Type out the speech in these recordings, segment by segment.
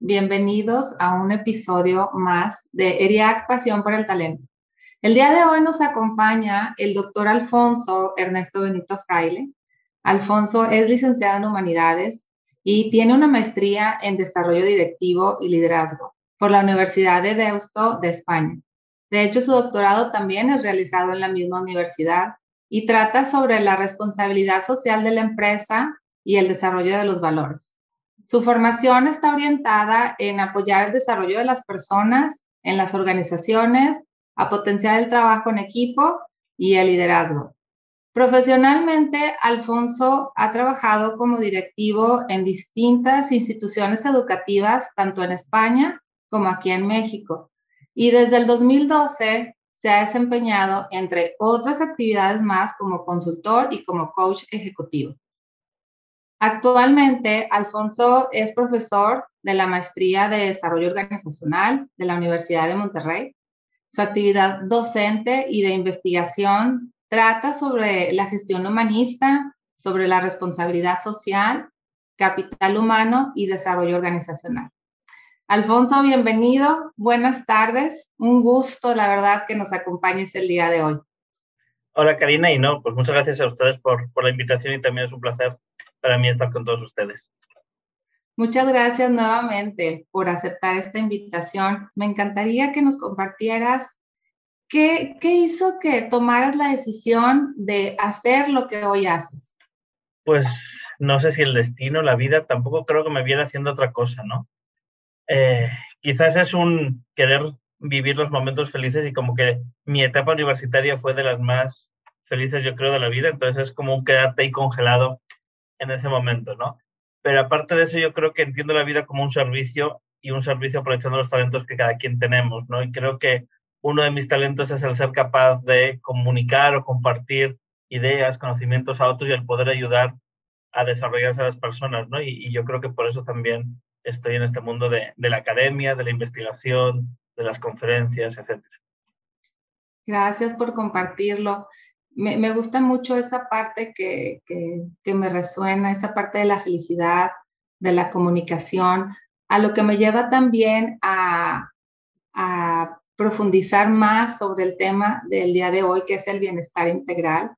bienvenidos a un episodio más de ERIAC Pasión por el Talento. El día de hoy nos acompaña el doctor Alfonso Ernesto Benito Fraile. Alfonso es licenciado en Humanidades y tiene una maestría en Desarrollo Directivo y Liderazgo por la Universidad de Deusto de España. De hecho, su doctorado también es realizado en la misma universidad y trata sobre la responsabilidad social de la empresa y el desarrollo de los valores. Su formación está orientada en apoyar el desarrollo de las personas en las organizaciones, a potenciar el trabajo en equipo y el liderazgo. Profesionalmente, Alfonso ha trabajado como directivo en distintas instituciones educativas, tanto en España como aquí en México. Y desde el 2012 se ha desempeñado, entre otras actividades más, como consultor y como coach ejecutivo. Actualmente, Alfonso es profesor de la Maestría de Desarrollo Organizacional de la Universidad de Monterrey. Su actividad docente y de investigación trata sobre la gestión humanista, sobre la responsabilidad social, capital humano y desarrollo organizacional. Alfonso, bienvenido. Buenas tardes. Un gusto, la verdad, que nos acompañes el día de hoy. Hola, Karina. Y no, pues muchas gracias a ustedes por, por la invitación y también es un placer para mí estar con todos ustedes. Muchas gracias nuevamente por aceptar esta invitación. Me encantaría que nos compartieras qué, qué hizo que tomaras la decisión de hacer lo que hoy haces. Pues no sé si el destino, la vida, tampoco creo que me viera haciendo otra cosa, ¿no? Eh, quizás es un querer vivir los momentos felices y como que mi etapa universitaria fue de las más felices, yo creo, de la vida, entonces es como quedarte ahí congelado en ese momento, ¿no? Pero aparte de eso, yo creo que entiendo la vida como un servicio y un servicio aprovechando los talentos que cada quien tenemos, ¿no? Y creo que uno de mis talentos es el ser capaz de comunicar o compartir ideas, conocimientos a otros y el poder ayudar a desarrollarse a las personas, ¿no? Y, yo creo que por eso también estoy en este mundo de, de la academia, de la investigación, de las conferencias, etc. Gracias por compartirlo me, gusta mucho esa parte que, me resuena, esa parte de la felicidad, de la comunicación, a lo que me lleva también a, a profundizar más sobre el tema del día de hoy, que es el bienestar integral,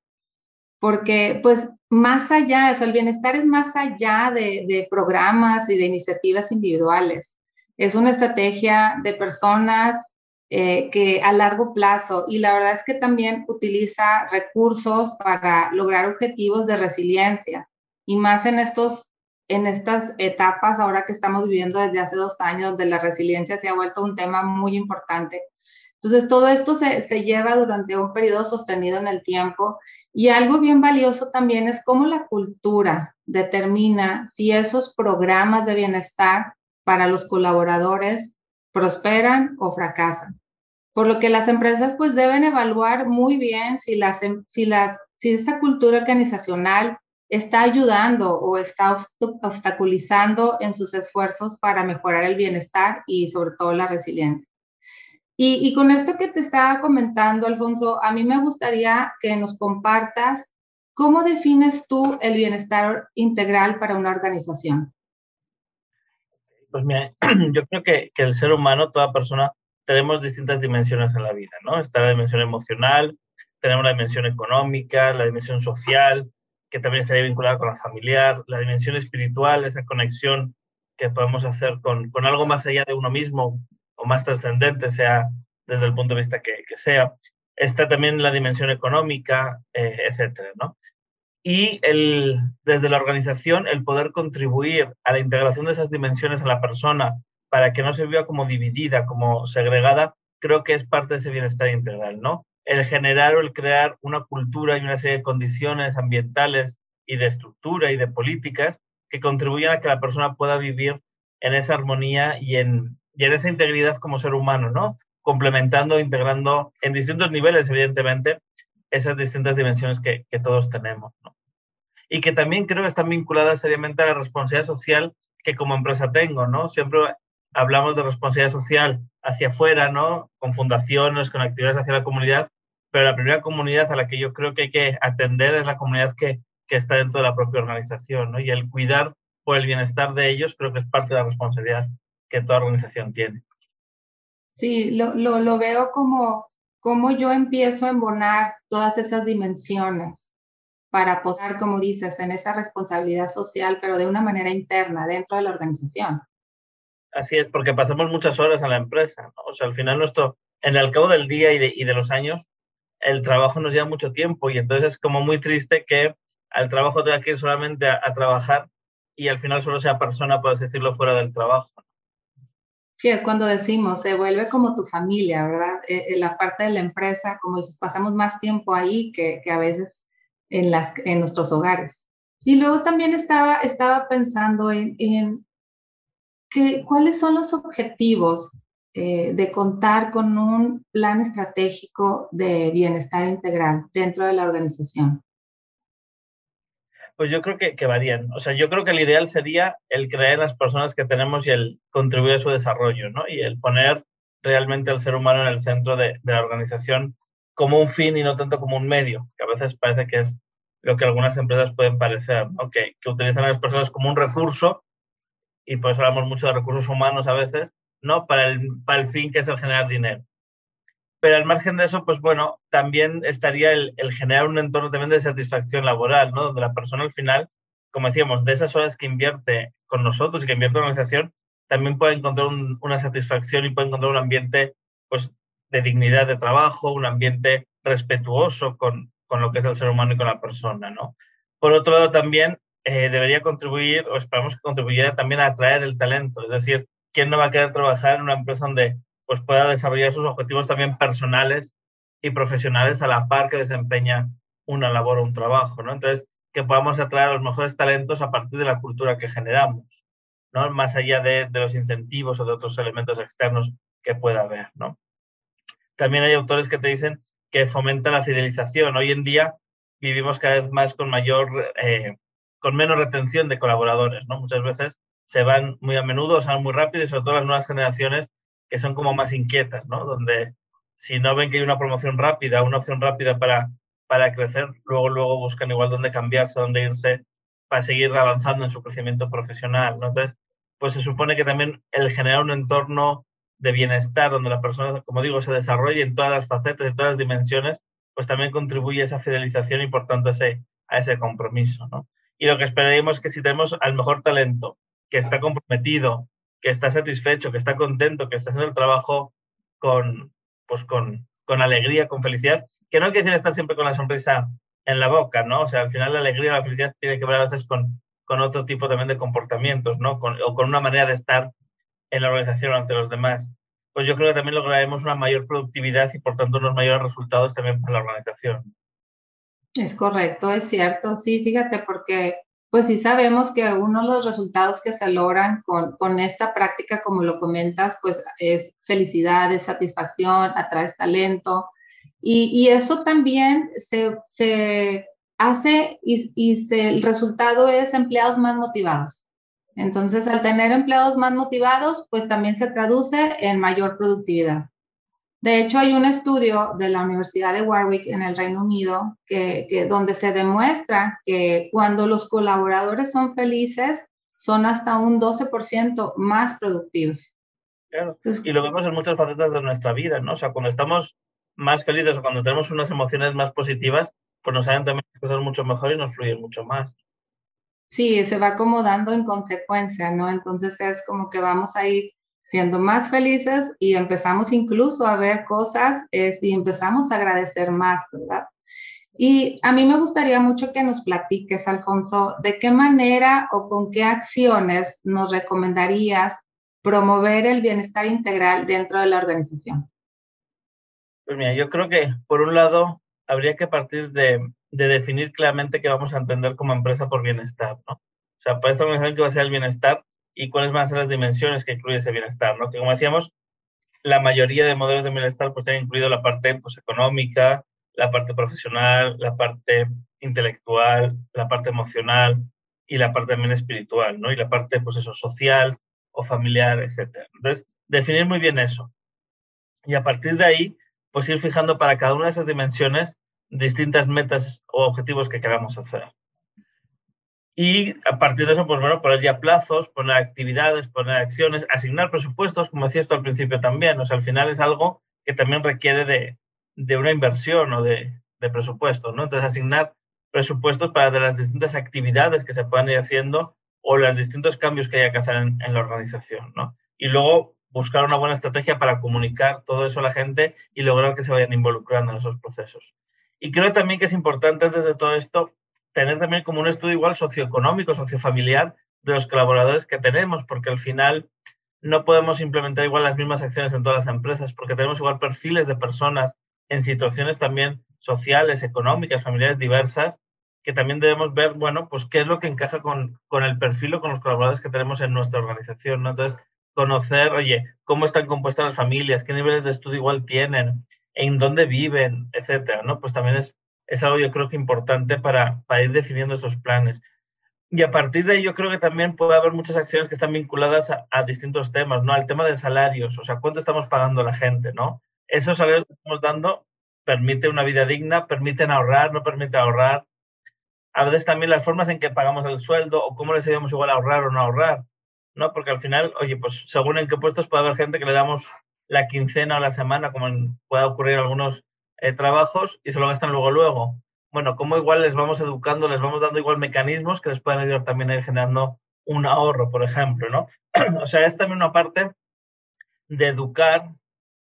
porque pues más allá, o el bienestar es más allá de, de programas y de iniciativas individuales. Es una estrategia de personas eh, que a largo plazo y la verdad es que también utiliza recursos para lograr objetivos de resiliencia y más en estos en estas etapas ahora que estamos viviendo desde hace dos años donde la resiliencia se ha vuelto un tema muy importante. Entonces todo esto se, se lleva durante un periodo sostenido en el tiempo y algo bien valioso también es cómo la cultura determina si esos programas de bienestar para los colaboradores prosperan o fracasan. Por lo que las empresas pues deben evaluar muy bien si, las, em, si, las, si esta cultura organizacional está ayudando o está obstaculizando en sus esfuerzos para mejorar el bienestar y sobre todo la resiliencia. Y, y, con esto que te estaba comentando, Alfonso, a mí me gustaría que nos compartas cómo defines tú el bienestar integral para una organización. Pues mira, yo creo que, el ser humano, toda persona, tenemos distintas dimensiones en la vida, ¿no? Está la dimensión emocional, tenemos la dimensión económica, la dimensión social, que también estaría vinculada con la familiar, la dimensión espiritual, esa conexión que podemos hacer con, algo más allá de uno mismo o más trascendente, sea desde el punto de vista que, que sea. Está también la dimensión económica, eh, etcétera, ¿no? Y el, desde la organización el poder contribuir a la integración de esas dimensiones en la persona para que no se viva como dividida, como segregada, creo que es parte de ese bienestar integral, ¿no? El generar o el crear una cultura y una serie de condiciones ambientales y de estructura y de políticas que contribuyan a que la persona pueda vivir en esa armonía y en, y en esa integridad como ser humano, ¿no? Complementando, integrando en distintos niveles, evidentemente, esas distintas dimensiones que, que todos tenemos, ¿no? Y que también creo están vinculadas seriamente a la responsabilidad social que como empresa tengo, ¿no? Siempre hablamos de responsabilidad social hacia afuera, ¿no? Con fundaciones, con actividades hacia la comunidad, pero la primera comunidad a la que yo creo que hay que atender es la comunidad que, que está dentro de la propia organización, ¿no? Y el cuidar por el bienestar de ellos creo que es parte de la responsabilidad que toda organización tiene. Sí, lo, lo, lo veo como, como yo empiezo a embonar todas esas dimensiones para posar, como dices, en esa responsabilidad social, pero de una manera interna, dentro de la organización. Así es, porque pasamos muchas horas en la empresa, ¿no? O sea, al final nuestro, en el cabo del día y de, y de los años, el trabajo nos lleva mucho tiempo y entonces es como muy triste que al trabajo tenga que ir solamente a, a trabajar y al final solo sea persona, por decirlo, fuera del trabajo. Sí, es cuando decimos, se vuelve como tu familia, ¿verdad? En la parte de la empresa, como dices, pasamos más tiempo ahí que, que a veces en, nuestros hogares. Y luego también estaba, estaba pensando en, en cuáles son los objetivos eh, de contar con un plan estratégico de bienestar integral dentro de la organización. Pues yo creo que, varían. O sea, yo creo que el ideal sería el creer en las personas que tenemos y el contribuir a su desarrollo, ¿no? Y el poner realmente al ser humano en el centro de la organización como un fin y no tanto como un medio, que a veces parece que es lo que algunas empresas pueden parecer, ¿no? que, utilizan a las personas como un recurso, y por eso hablamos mucho de recursos humanos a veces, ¿no? Para el, para el fin que es el generar dinero. Pero al margen de eso, pues bueno, también estaría el, generar un entorno también de satisfacción laboral, ¿no? Donde la persona al final, como decíamos, de esas horas que invierte con nosotros y que invierte en la organización, también puede encontrar un, una satisfacción y puede encontrar un ambiente pues, de dignidad de trabajo, un ambiente respetuoso con, con lo que es el ser humano y con la persona, ¿no? Por otro lado, también eh, debería contribuir, o esperamos que contribuyera también a atraer el talento, es decir, ¿quién no va a querer trabajar en una empresa donde pues, pueda desarrollar sus objetivos también personales y profesionales a la par que desempeña una labor o un trabajo, ¿no? Entonces, que podamos atraer los mejores talentos a partir de la cultura que generamos, ¿no? Más allá de, de los incentivos o de otros elementos externos que pueda haber, ¿no? También hay autores que te dicen que fomenta la fidelización. Hoy en día vivimos cada vez más con mayor, eh, con menos retención de colaboradores, ¿no? Muchas veces se van muy a menudo, se van muy rápido y sobre todo las nuevas generaciones que son como más inquietas, ¿no? Donde si no ven que hay una promoción rápida, una opción rápida para, para crecer, luego, luego buscan igual dónde cambiarse, dónde irse para seguir avanzando en su crecimiento profesional, ¿no? Entonces, pues se supone que también el generar un entorno de bienestar, donde la persona, como digo, se desarrolle en todas las facetas, en todas las dimensiones, pues también contribuye a esa fidelización y por tanto a ese, a ese compromiso. ¿no? Y lo que esperaríamos es que si tenemos al mejor talento, que está comprometido, que está satisfecho, que está contento, que está haciendo el trabajo con, pues con, con alegría, con felicidad, que no hay que decir estar siempre con la sonrisa en la boca, ¿no? O sea, al final la alegría la felicidad tiene que ver a veces con, con otro tipo también de comportamientos, ¿no? Con, o con una manera de estar en la organización ante los demás, pues yo creo que también lograremos una mayor productividad y por tanto unos mayores resultados también para la organización. Es correcto, es cierto, sí, fíjate, porque pues sí sabemos que uno de los resultados que se logran con, con esta práctica, como lo comentas, pues es felicidad, es satisfacción, atraes talento. Y, y eso también se, se hace y, y se, el resultado es empleados más motivados. Entonces, al tener empleados más motivados, pues también se traduce en mayor productividad. De hecho, hay un estudio de la Universidad de Warwick en el Reino Unido que, que, donde se demuestra que cuando los colaboradores son felices, son hasta un 12% más productivos. Claro. Y lo vemos en muchas facetas de nuestra vida, ¿no? O sea, cuando estamos más felices o cuando tenemos unas emociones más positivas, pues nos salen también cosas mucho mejor y nos fluyen mucho más. Sí, se va acomodando en consecuencia, ¿no? Entonces es como que vamos a ir siendo más felices y empezamos incluso a ver cosas es, y empezamos a agradecer más, ¿verdad? Y a mí me gustaría mucho que nos platiques, Alfonso, de qué manera o con qué acciones nos recomendarías promover el bienestar integral dentro de la organización. Pues mira, yo creo que por un lado habría que partir de, de definir claramente qué vamos a entender como empresa por bienestar, ¿no? O sea, para esta organización que va a ser el bienestar, y cuáles van a ser las dimensiones que incluye ese bienestar, ¿no? Que como decíamos, la mayoría de modelos de bienestar pues han incluido la parte pues, económica, la parte profesional, la parte intelectual, la parte emocional y la parte también espiritual, ¿no? Y la parte, pues eso, social o familiar, etc. Entonces, definir muy bien eso. Y a partir de ahí, pues ir fijando para cada una de esas dimensiones distintas metas o objetivos que queramos hacer. Y a partir de eso, pues bueno, poner ya plazos, poner actividades, poner acciones, asignar presupuestos, como decía esto al principio también. O sea, al final es algo que también requiere de, de una inversión o de, de presupuestos, ¿no? Entonces, asignar presupuestos para las distintas actividades que se puedan ir haciendo o los distintos cambios que haya que hacer en, en la organización, ¿no? Y luego buscar una buena estrategia para comunicar todo eso a la gente y lograr que se vayan involucrando en esos procesos. Y creo también que es importante desde todo esto tener también como un estudio igual socioeconómico, sociofamiliar de los colaboradores que tenemos, porque al final no podemos implementar igual las mismas acciones en todas las empresas, porque tenemos igual perfiles de personas en situaciones también sociales, económicas, familiares diversas, que también debemos ver, bueno, pues qué es lo que encaja con, con el perfil o con los colaboradores que tenemos en nuestra organización, ¿no? Entonces, conocer, oye, cómo están compuestas las familias, qué niveles de estudio igual tienen, en dónde viven, etcétera, ¿no? Pues también es, es algo yo creo que importante para, para ir definiendo esos planes. Y a partir de ahí yo creo que también puede haber muchas acciones que están vinculadas a, distintos temas, ¿no? Al tema de salarios, o sea, cuánto estamos pagando a la gente, ¿no? Esos salarios que estamos dando permiten una vida digna, permiten ahorrar, no permite ahorrar. A veces también las formas en que pagamos el sueldo o cómo les ayudamos igual a ahorrar o no ahorrar, ¿no? Porque al final, oye, pues según en qué puestos puede haber gente que le damos la quincena o la semana, como puede ocurrir en algunos eh, trabajos, y se lo gastan luego luego. Bueno, cómo igual les vamos educando, les vamos dando igual mecanismos que les pueden ayudar también a ir generando un ahorro, por ejemplo, ¿no? o sea, es también una parte de educar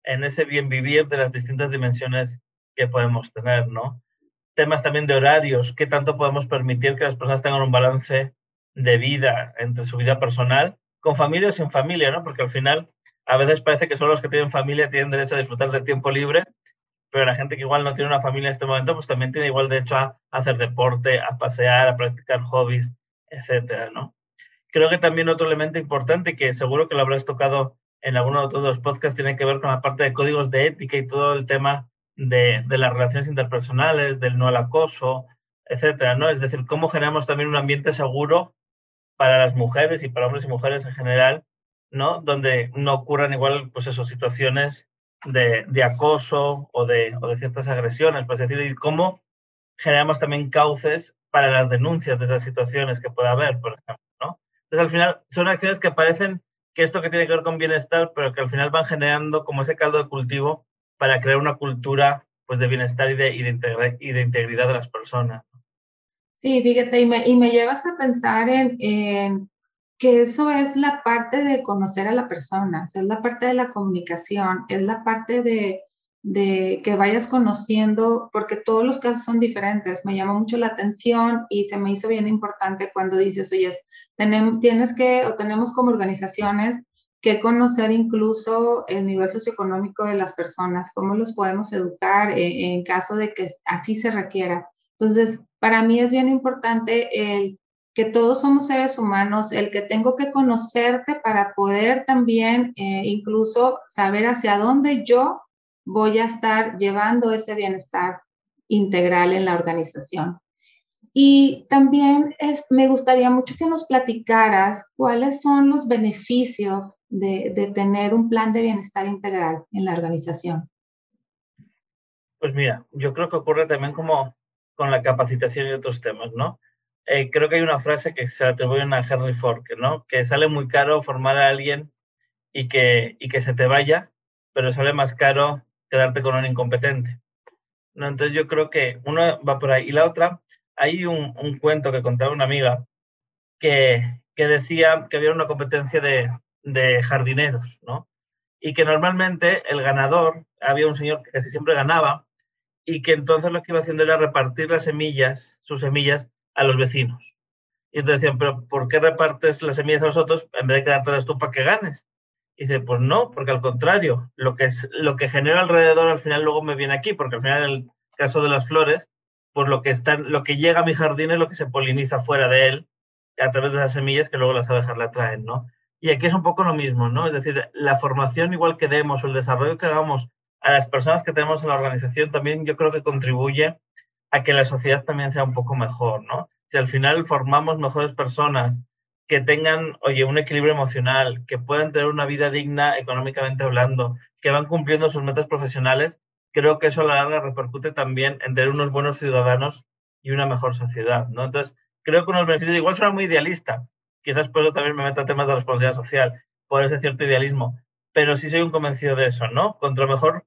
en ese bien vivir de las distintas dimensiones que podemos tener, ¿no? Temas también de horarios, qué tanto podemos permitir que las personas tengan un balance de vida entre su vida personal, con familia o sin familia, ¿no? Porque al final a veces parece que solo los que tienen familia tienen derecho a disfrutar del tiempo libre, pero la gente que igual no tiene una familia en este momento, pues también tiene igual derecho a hacer deporte, a pasear, a practicar hobbies, etcétera, ¿no? Creo que también otro elemento importante que seguro que lo habrás tocado en alguno de los podcasts tiene que ver con la parte de códigos de ética y todo el tema de, de las relaciones interpersonales, del no al acoso, etcétera, ¿no? Es decir, cómo generamos también un ambiente seguro para las mujeres y para hombres y mujeres en general, ¿no? Donde no ocurran igual, pues eso, situaciones de, de acoso o de, o de, ciertas agresiones, pues es decir, y cómo generamos también cauces para las denuncias de esas situaciones que pueda haber, por ejemplo, ¿no? Entonces, al final, son acciones que parecen que esto que tiene que ver con bienestar, pero que al final van generando como ese caldo de cultivo para crear una cultura pues, de bienestar y de, y de, y de integridad de las personas. Sí, fíjate, y me, y me llevas a pensar en, en, que eso es la parte de conocer a la persona, es la parte de la comunicación, es la parte de, de que vayas conociendo, porque todos los casos son diferentes. Me llamó mucho la atención y se me hizo bien importante cuando dices, oye, tenemos, tienes que, o tenemos como organizaciones que conocer incluso el nivel socioeconómico de las personas, cómo los podemos educar en, en, caso de que así se requiera. Entonces, para mí es bien importante el que todos somos seres humanos, el que tengo que conocerte para poder también eh, incluso saber hacia dónde yo voy a estar llevando ese bienestar integral en la organización. Y también es, me gustaría mucho que nos platicaras cuáles son los beneficios de, de, tener un plan de bienestar integral en la organización. Pues mira, yo creo que ocurre también como con la capacitación y otros temas, ¿no? Eh, creo que hay una frase que se atribuyen a Henry Ford, ¿no? Que sale muy caro formar a alguien y que, y que se te vaya, pero sale más caro quedarte con un incompetente. ¿no? Entonces yo creo que una va por ahí. Y la otra, hay un, un cuento que contaba una amiga que, que, decía que había una competencia de, de jardineros, ¿no? Y que normalmente el ganador, había un señor que casi siempre ganaba, y que entonces lo que iba haciendo era repartir las semillas, sus semillas, a los vecinos. Y entonces decían, pero ¿por qué repartes las semillas a los otros en vez de quedártelas tú para que ganes? Y dice, pues no, porque al contrario, lo que, es, lo que genera alrededor al final luego me viene aquí, porque al final en el caso de las flores, pues lo que, está, lo que llega a mi jardín es lo que se poliniza fuera de él a través de las semillas que luego las abejas la traen, ¿no? Y aquí es un poco lo mismo, ¿no? Es decir, la formación igual que demos o el desarrollo que hagamos a las personas que tenemos en la organización también yo creo que contribuye a que la sociedad también sea un poco mejor, ¿no? Si al final formamos mejores personas que tengan, oye, un equilibrio emocional, que puedan tener una vida digna económicamente hablando, que van cumpliendo sus metas profesionales, creo que eso a la larga repercute también en tener unos buenos ciudadanos y una mejor sociedad, ¿no? Entonces, creo que unos beneficios, igual suena muy idealista, quizás por eso también me meta temas de responsabilidad social, por ese cierto idealismo, pero sí soy un convencido de eso, ¿no? Contra mejor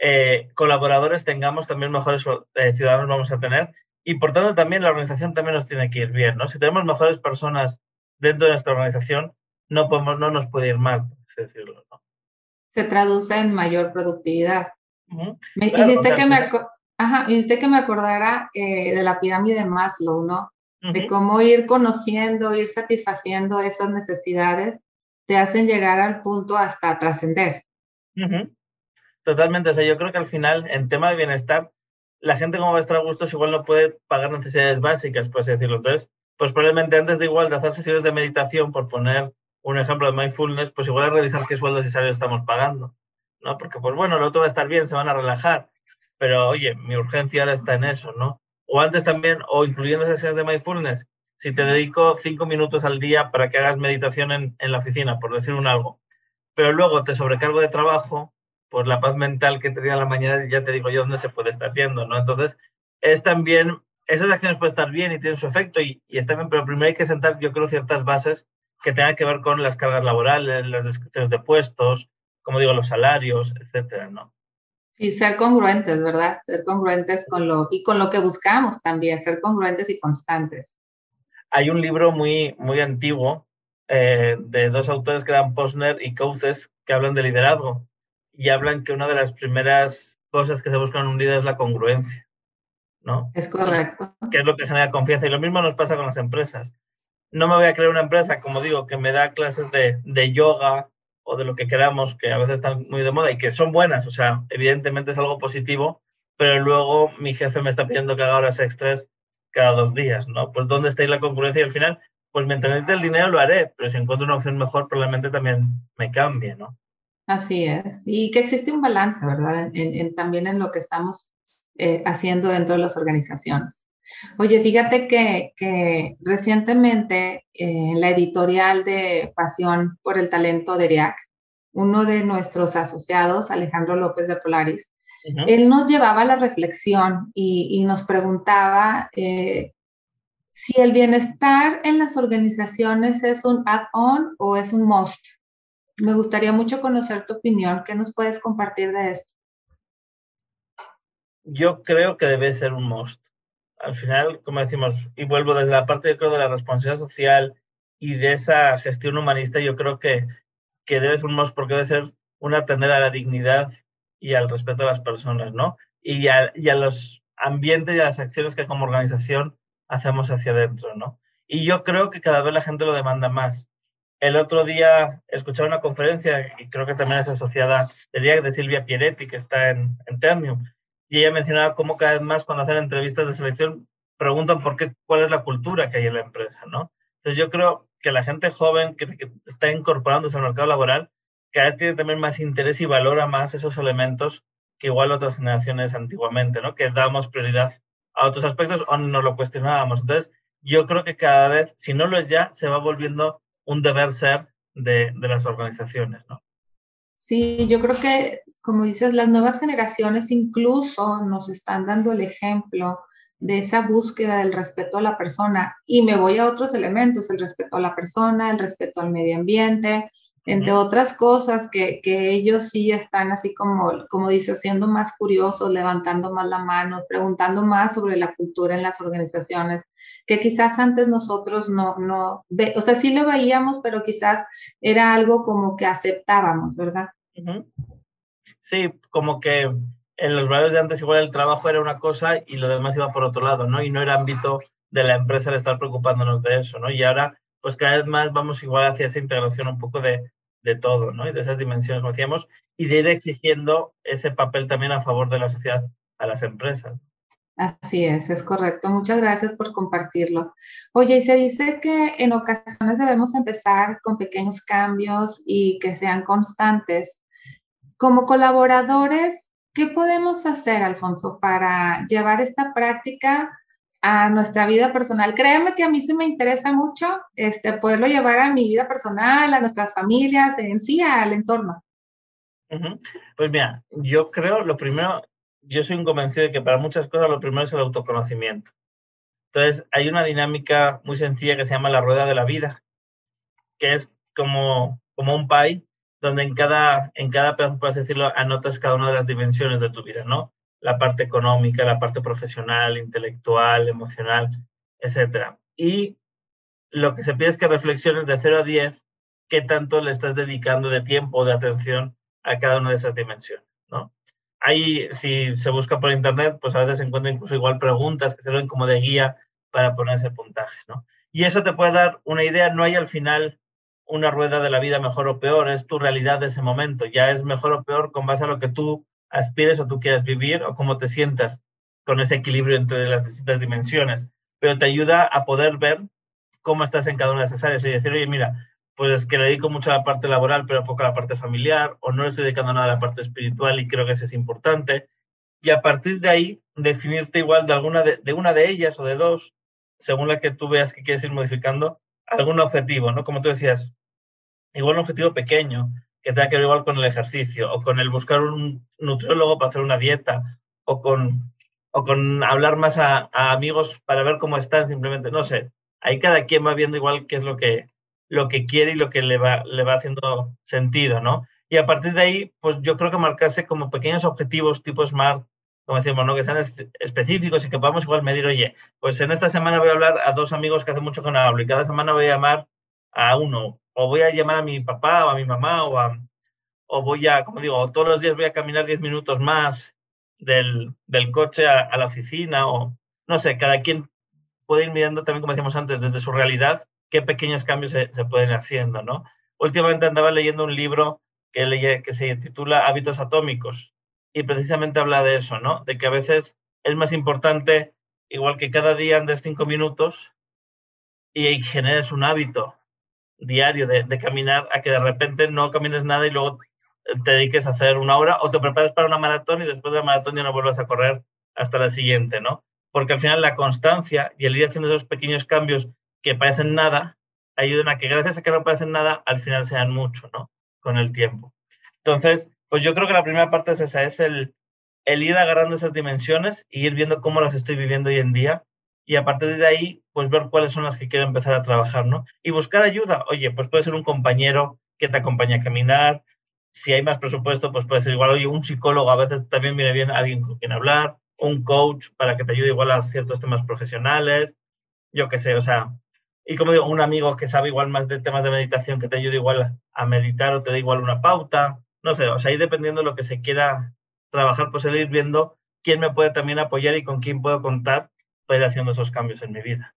eh, colaboradores tengamos, también mejores eh, ciudadanos vamos a tener y por tanto también la organización también nos tiene que ir bien, ¿no? Si tenemos mejores personas dentro de nuestra organización, no, podemos, no nos puede ir mal, decirlo, ¿no? Se traduce en mayor productividad. me, hiciste, que me Ajá, hiciste que me acordara eh, de la pirámide de Maslow, ¿no? De cómo ir conociendo, ir satisfaciendo esas necesidades, te hacen llegar al punto hasta trascender. Totalmente, o sea, yo creo que al final, en tema de bienestar, la gente como va a estar a gustos igual no puede pagar necesidades básicas, por así decirlo. Entonces, pues probablemente antes de igual de hacer sesiones de meditación, por poner un ejemplo de mindfulness, pues igual es revisar qué sueldos y salarios estamos pagando, ¿no? Porque, pues bueno, el otro va a estar bien, se van a relajar, pero oye, mi urgencia ahora está en eso, ¿no? O antes también, o incluyendo sesiones de mindfulness, si te dedico cinco minutos al día para que hagas meditación en, en la oficina, por decir un algo, pero luego te sobrecargo de trabajo, por la paz mental que tenía la mañana, ya te digo yo dónde se puede estar haciendo, ¿no? Entonces, es también, esas acciones pueden estar bien y tienen su efecto y, y está bien, pero primero hay que sentar, yo creo, ciertas bases que tengan que ver con las cargas laborales, las descripciones de puestos, como digo, los salarios, etcétera, ¿no? Sí, ser congruentes, ¿verdad? Ser congruentes con lo, y con lo que buscamos también, ser congruentes y constantes. Hay un libro muy, muy antiguo eh, de dos autores que eran Posner y Couthes que hablan de liderazgo y hablan que una de las primeras cosas que se buscan en un líder es la congruencia, ¿no? Es correcto. Que es lo que genera confianza. Y lo mismo nos pasa con las empresas. No me voy a crear una empresa, como digo, que me da clases de, de yoga o de lo que queramos, que a veces están muy de moda y que son buenas, o sea, evidentemente es algo positivo, pero luego mi jefe me está pidiendo que haga horas extras cada dos días, ¿no? Pues ¿dónde está ahí la congruencia? Y al final, pues mientras necesite el dinero lo haré, pero si encuentro una opción mejor, probablemente también me cambie, ¿no? Así es. Y que existe un balance, ¿verdad? En, también en lo que estamos eh, haciendo dentro de las organizaciones. Oye, fíjate que, recientemente eh, en la editorial de Pasión por el Talento de RIAC, uno de nuestros asociados, Alejandro López de Polaris, él nos llevaba a la reflexión y, nos preguntaba eh, si el bienestar en las organizaciones es un add-on o es un must. Me gustaría mucho conocer tu opinión. ¿Qué nos puedes compartir de esto? Yo creo que debe ser un must. Al final, como decimos, y vuelvo desde la parte, creo, de la responsabilidad social y de esa gestión humanista, yo creo que, que debe ser un must porque debe ser un atender a la dignidad y al respeto a las personas, ¿no? Y a, y a los ambientes y a las acciones que como organización hacemos hacia adentro, ¿no? Y yo creo que cada vez la gente lo demanda más. El otro día escuché una conferencia, y creo que también es asociada, de, de Silvia Pieretti, que está en, en Ternium, y ella mencionaba cómo cada vez más cuando hacen entrevistas de selección preguntan por qué, cuál es la cultura que hay en la empresa, ¿no? Entonces yo creo que la gente joven que, está incorporándose al mercado laboral cada vez tiene también más interés y valora más esos elementos que igual otras generaciones antiguamente, ¿no? Que damos prioridad a otros aspectos o no lo cuestionábamos. Entonces, yo creo que cada vez, si no lo es ya, se va volviendo un deber ser de, de las organizaciones, ¿no? Sí, yo creo que, como dices, las nuevas generaciones incluso nos están dando el ejemplo de esa búsqueda del respeto a la persona. Y me voy a otros elementos, el respeto a la persona, el respeto al medio ambiente, entre otras cosas que, que, ellos sí están así como, como dice, siendo más curiosos, levantando más la mano, preguntando más sobre la cultura en las organizaciones que quizás antes nosotros no, no, o sea, sí lo veíamos, pero quizás era algo como que aceptábamos, ¿verdad? Sí, como que en los valores de antes igual el trabajo era una cosa y lo demás iba por otro lado, ¿no? Y no era ámbito de la empresa el estar preocupándonos de eso, ¿no? Y ahora, pues cada vez más vamos igual hacia esa integración un poco de, de todo, ¿no? Y de esas dimensiones, como decíamos, y de ir exigiendo ese papel también a favor de la sociedad a las empresas. Así es, es correcto. Muchas gracias por compartirlo. Oye, y se dice que en ocasiones debemos empezar con pequeños cambios y que sean constantes. Como colaboradores, ¿qué podemos hacer, Alfonso, para llevar esta práctica a nuestra vida personal? Créeme que a mí sí me interesa mucho este, poderlo llevar a mi vida personal, a nuestras familias, en sí, al entorno. Pues mira, yo creo, lo primero, yo soy un convencido de que para muchas cosas lo primero es el autoconocimiento. Entonces, hay una dinámica muy sencilla que se llama la rueda de la vida, que es como, como un pie, donde en cada, en cada pedazo, por así decirlo, anotas cada una de las dimensiones de tu vida, ¿no? La parte económica, la parte profesional, intelectual, emocional, etc. Y lo que se pide es que reflexiones de 0 a 10 qué tanto le estás dedicando de tiempo o de atención a cada una de esas dimensiones. Ahí, si se busca por internet, pues a veces se encuentran incluso igual preguntas que sirven como de guía para poner ese puntaje, ¿no? Y eso te puede dar una idea, no hay al final una rueda de la vida mejor o peor, es tu realidad de ese momento, ya es mejor o peor con base a lo que tú aspires o tú quieras vivir o cómo te sientas con ese equilibrio entre las distintas dimensiones, pero te ayuda a poder ver cómo estás en cada una de esas áreas y decir, oye, mira, pues es que le dedico mucho a la parte laboral, pero poco a la parte familiar, o no le estoy dedicando nada a la parte espiritual y creo que eso es importante. Y a partir de ahí, definirte igual de alguna de, una de ellas o de dos, según la que tú veas que quieres ir modificando, algún objetivo, ¿no? Como tú decías, igual un objetivo pequeño, que tenga que ver igual con el ejercicio, o con el buscar un nutriólogo para hacer una dieta, o con, o con hablar más a, a amigos para ver cómo están simplemente, no sé. Ahí cada quien va viendo igual qué es lo que, lo que quiere y lo que le va, le va haciendo sentido, ¿no? Y a partir de ahí, pues yo creo que marcarse como pequeños objetivos tipo SMART, como decimos, ¿no? Que sean específicos y que podamos igual medir, oye, pues en esta semana voy a hablar a dos amigos que hace mucho que no hablo y cada semana voy a llamar a uno, o voy a llamar a mi papá o a mi mamá, o, a, o voy a, como digo, todos los días voy a caminar 10 minutos más del, del coche a, a, la oficina, o no sé, cada quien puede ir mirando también, como decíamos antes, desde su realidad qué pequeños cambios se, pueden ir haciendo, ¿no? Últimamente andaba leyendo un libro que se titula Hábitos Atómicos y precisamente habla de eso, ¿no? De que a veces es más importante, igual que cada día andes cinco minutos y generes un hábito diario de, de, caminar, a que de repente no camines nada y luego te dediques a hacer una hora o te prepares para una maratón y después de la maratón ya no vuelvas a correr hasta la siguiente, ¿no? Porque al final la constancia y el ir haciendo esos pequeños cambios que parecen nada, ayudan a que gracias a que no parecen nada, al final sean mucho, ¿no? Con el tiempo. Entonces, pues yo creo que la primera parte es esa, es el, el ir agarrando esas dimensiones y ir viendo cómo las estoy viviendo hoy en día y a partir de ahí, pues ver cuáles son las que quiero empezar a trabajar, ¿no? Y buscar ayuda. Oye, pues puede ser un compañero que te acompañe a caminar. Si hay más presupuesto, pues puede ser igual, oye, un psicólogo, a veces también viene bien alguien con quien hablar, un coach para que te ayude igual a ciertos temas profesionales, yo qué sé, o sea, y como digo, un amigo que sabe igual más de temas de meditación que te ayude igual a meditar o te da igual una pauta, no sé, o sea, ahí dependiendo de lo que se quiera trabajar, pues el viendo quién me puede también apoyar y con quién puedo contar para ir haciendo esos cambios en mi vida.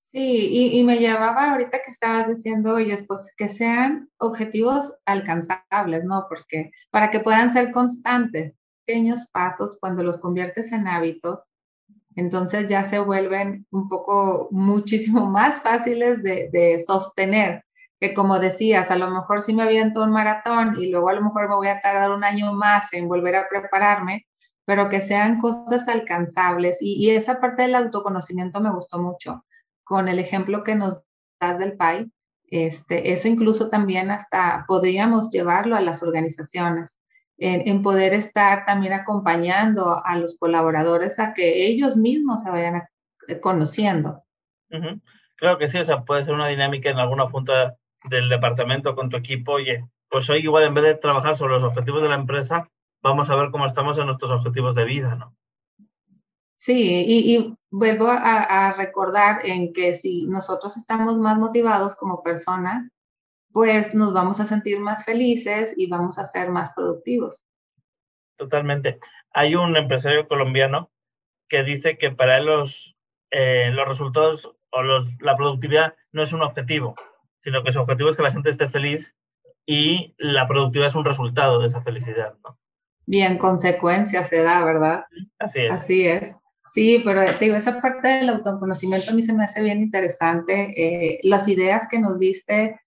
Sí, y, y me llevaba ahorita que estabas diciendo, oye, pues que sean objetivos alcanzables, ¿no? Porque para que puedan ser constantes, pequeños pasos, cuando los conviertes en hábitos, entonces ya se vuelven un poco muchísimo más fáciles de, sostener, que como decías, a lo mejor sí me aviento un maratón y luego a lo mejor me voy a tardar un año más en volver a prepararme, pero que sean cosas alcanzables. Y, y esa parte del autoconocimiento me gustó mucho, con el ejemplo que nos das del PAI. Este, eso incluso también hasta podríamos llevarlo a las organizaciones en, en, poder estar también acompañando a los colaboradores a que ellos mismos se vayan eh, conociendo. Uh -huh. Claro que sí, o sea, puede ser una dinámica en alguna junta del departamento con tu equipo, oye, pues hoy igual en vez de trabajar sobre los objetivos de la empresa, vamos a ver cómo estamos en nuestros objetivos de vida, ¿no? Sí, y, y vuelvo a, a, recordar en que si nosotros estamos más motivados como persona, pues nos vamos a sentir más felices y vamos a ser más productivos. Totalmente. Hay un empresario colombiano que dice que para él los, eh, los resultados o los, la productividad no es un objetivo, sino que su objetivo es que la gente esté feliz y la productividad es un resultado de esa felicidad. ¿no? Y en consecuencia se da, ¿verdad? Así es. Así es. Sí, pero digo, esa parte del autoconocimiento a mí se me hace bien interesante. Eh, las ideas que nos diste eh,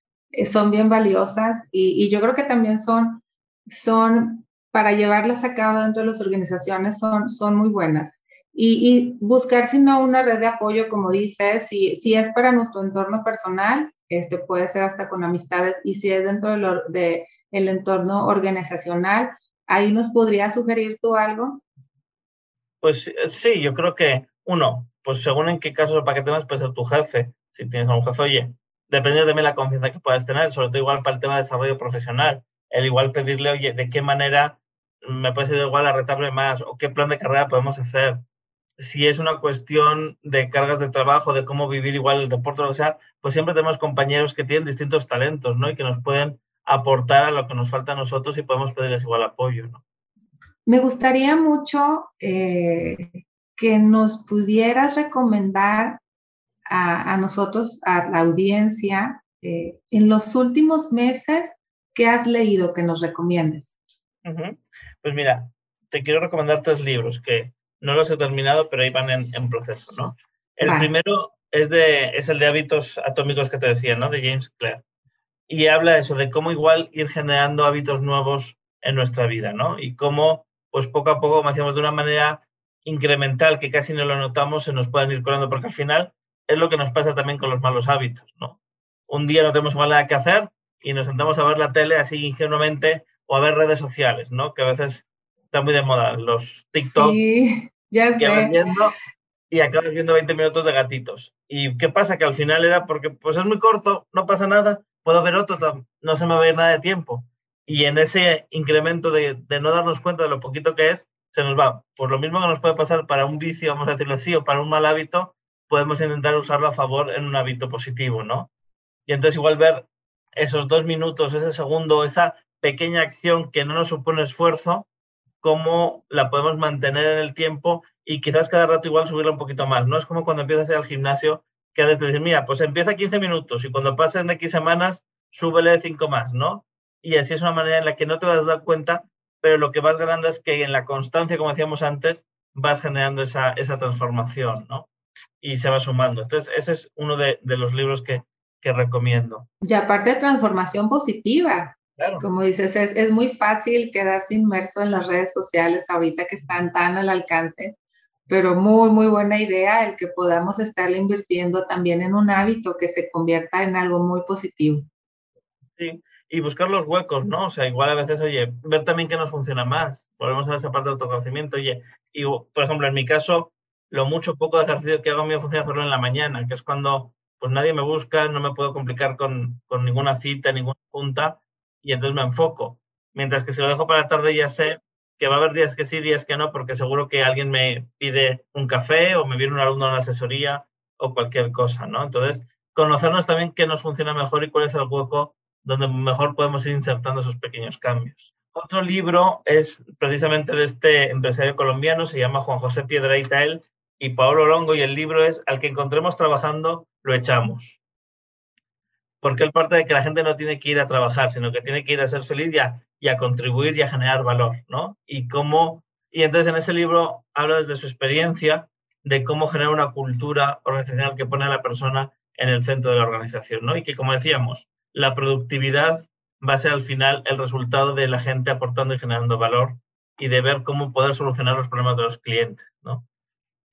son bien valiosas y, yo creo que también son, son para llevarlas a cabo dentro de las organizaciones, son, son muy buenas. Y, buscar, si no, una red de apoyo, como dices, si, si es para nuestro entorno personal, este puede ser hasta con amistades, y si es dentro del de, el entorno organizacional, ahí nos podría sugerir tú algo. Pues eh, sí, yo creo que uno, pues según en qué caso para que tengas, puede ser tu jefe. Si tienes a un jefe, oye, depende de mí la confianza que puedas tener, sobre todo igual para el tema de desarrollo profesional. El igual pedirle, oye, ¿de qué manera me puede ser igual a retarme más? ¿O qué plan de carrera podemos hacer? Si es una cuestión de cargas de trabajo, de cómo vivir igual el deporte, o sea, pues siempre tenemos compañeros que tienen distintos talentos, ¿no? Y que nos pueden aportar a lo que nos falta a nosotros y podemos pedirles igual apoyo, ¿no? Me gustaría mucho eh, que nos pudieras recomendar a, nosotros, a la audiencia, eh, en los últimos meses, ¿qué has leído que nos recomiendes? Pues mira, te quiero recomendar tres libros que no los he terminado, pero ahí van en, proceso, ¿no? El primero es, de, es el de hábitos atómicos que te decía, ¿no? De James Clear. Y habla eso, de cómo igual ir generando hábitos nuevos en nuestra vida, ¿no? Y cómo pues poco a poco, como hacíamos de una manera incremental, que casi no lo notamos, se nos pueden ir colando, porque al final es lo que nos pasa también con los malos hábitos, ¿no? Un día no tenemos nada que hacer y nos sentamos a ver la tele así ingenuamente o a ver redes sociales, ¿no? Que a veces está muy de moda, los TikTok. Sí, ya sé. Viendo, y acabas viendo 20 minutos de gatitos. ¿Y qué pasa? Que al final era porque pues es muy corto, no pasa nada, puedo ver otro, no se me va a ir nada de tiempo y en ese incremento de, de, no darnos cuenta de lo poquito que es, se nos va. Por lo mismo que nos puede pasar para un vicio, vamos a decirlo así, o para un mal hábito, podemos intentar usarlo a favor en un hábito positivo, ¿no? Y entonces igual ver esos dos minutos, ese segundo, esa pequeña acción que no nos supone esfuerzo, cómo la podemos mantener en el tiempo y quizás cada rato igual subirla un poquito más. No es como cuando empiezas al gimnasio, que has de decir, mira, pues empieza 15 minutos y cuando pasen X semanas, súbele 5 más, ¿no? y así es una manera en la que no te vas a dar cuenta, pero lo que vas ganando es que en la constancia, como decíamos antes, vas generando esa transformación, ¿no? Y se va sumando. Entonces, ese es uno de, de los libros que, que, recomiendo. Y aparte de transformación positiva. Como dices, es, es muy fácil quedarse inmerso en las redes sociales ahorita que están tan al alcance, pero muy, muy buena idea el que podamos estar invirtiendo también en un hábito que se convierta en algo muy positivo. Sí, y buscar los huecos, ¿no? O sea, igual a veces, oye, ver también qué nos funciona más. Volvemos a esa parte de autoconocimiento, oye, y por ejemplo, en mi caso, lo mucho poco de ejercicio que hago me funciona hacerlo en la mañana, que es cuando pues nadie me busca, no me puedo complicar con, con ninguna cita, ninguna junta, y entonces me enfoco. Mientras que si lo dejo para la tarde ya sé que va a haber días que sí, días que no, porque seguro que alguien me pide un café o me viene un alumno a una asesoría o cualquier cosa, ¿no? Entonces, conocernos también qué nos funciona mejor y cuál es el hueco donde mejor podemos ir insertando esos pequeños cambios. Otro libro es precisamente de este empresario colombiano, se llama Juan José Piedraíta él y Paolo Longo, y el libro es Al que encontremos trabajando, lo echamos. Porque él parte de que la gente no tiene que ir a trabajar, sino que tiene que ir a ser feliz y a, y a contribuir y a generar valor, ¿no? Y cómo, y entonces en ese libro habla desde su experiencia de cómo generar una cultura organizacional que pone a la persona en el centro de la organización, ¿no? Y que, como decíamos, la productividad va a ser al final el resultado de la gente aportando y generando valor y de ver cómo poder solucionar los problemas de los clientes, ¿no?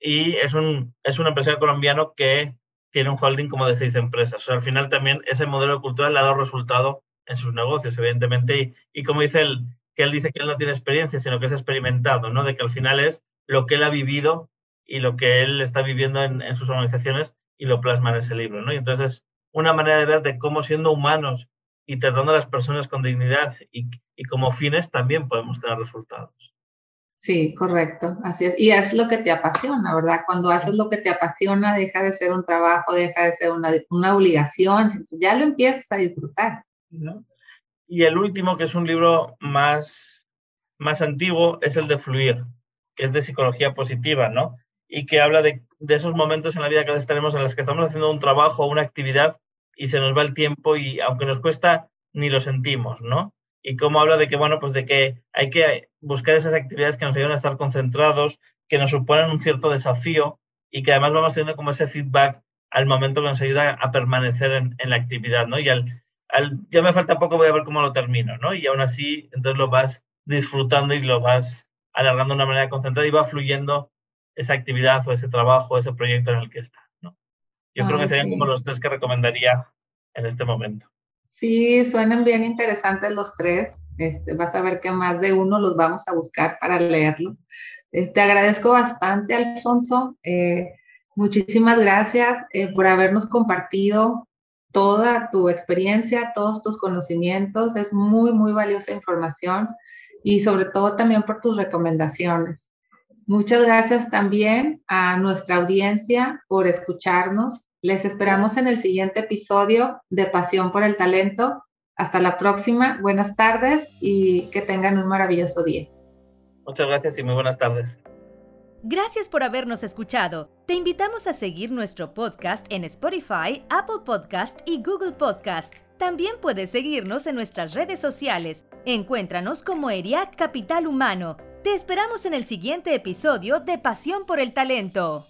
Y es un, es un empresario colombiano que tiene un holding como de seis empresas. O sea, al final también ese modelo cultural le ha dado resultado en sus negocios, evidentemente. Y, y como dice él, que él dice que él no tiene experiencia, sino que es experimentado, ¿no? De que al final es lo que él ha vivido y lo que él está viviendo en, en sus organizaciones y lo plasma en ese libro, ¿no? Y entonces una manera de ver de cómo siendo humanos y tratando a las personas con dignidad y, y como fines también podemos tener resultados. Sí, correcto, así es. Y es lo que te apasiona, ¿verdad? Cuando haces lo que te apasiona, deja de ser un trabajo, deja de ser una, una obligación, ya lo empiezas a disfrutar. Y el último, que es un libro más, más antiguo, es el de Fluir, que es de psicología positiva, ¿no? Y que habla de, de esos momentos en la vida que estaremos en los que estamos haciendo un trabajo o una actividad y se nos va el tiempo y aunque nos cuesta, ni lo sentimos, ¿no? Y cómo habla de que, bueno, pues de que hay que buscar esas actividades que nos ayudan a estar concentrados, que nos suponen un cierto desafío y que además vamos teniendo como ese feedback al momento que nos ayuda a permanecer en, la actividad, ¿no? Y al, al, ya me falta poco, voy a ver cómo lo termino, ¿no? Y aún así, entonces lo vas disfrutando y lo vas alargando de una manera concentrada y va fluyendo esa actividad o ese trabajo, ese proyecto en el que está, ¿no? Yo creo que serían como los tres que recomendaría en este momento. Sí, suenan bien interesantes los tres. Este, vas a ver que más de uno los vamos a buscar para leerlo. Eh, te agradezco bastante, Alfonso. Eh, muchísimas gracias eh, por habernos compartido toda tu experiencia, todos tus conocimientos. Es muy, muy valiosa información y sobre todo también por tus recomendaciones. Muchas gracias también a nuestra audiencia por escucharnos. Les esperamos en el siguiente episodio de Pasión por el Talento. Hasta la próxima. Buenas tardes y que tengan un maravilloso día. Muchas gracias y muy buenas tardes. Gracias por habernos escuchado. Te invitamos a seguir nuestro podcast en Spotify, Apple Podcast y Google Podcast. También puedes seguirnos en nuestras redes sociales. Encuéntranos como ERIAC Capital Humano. Te esperamos en el siguiente episodio de Pasión por el Talento.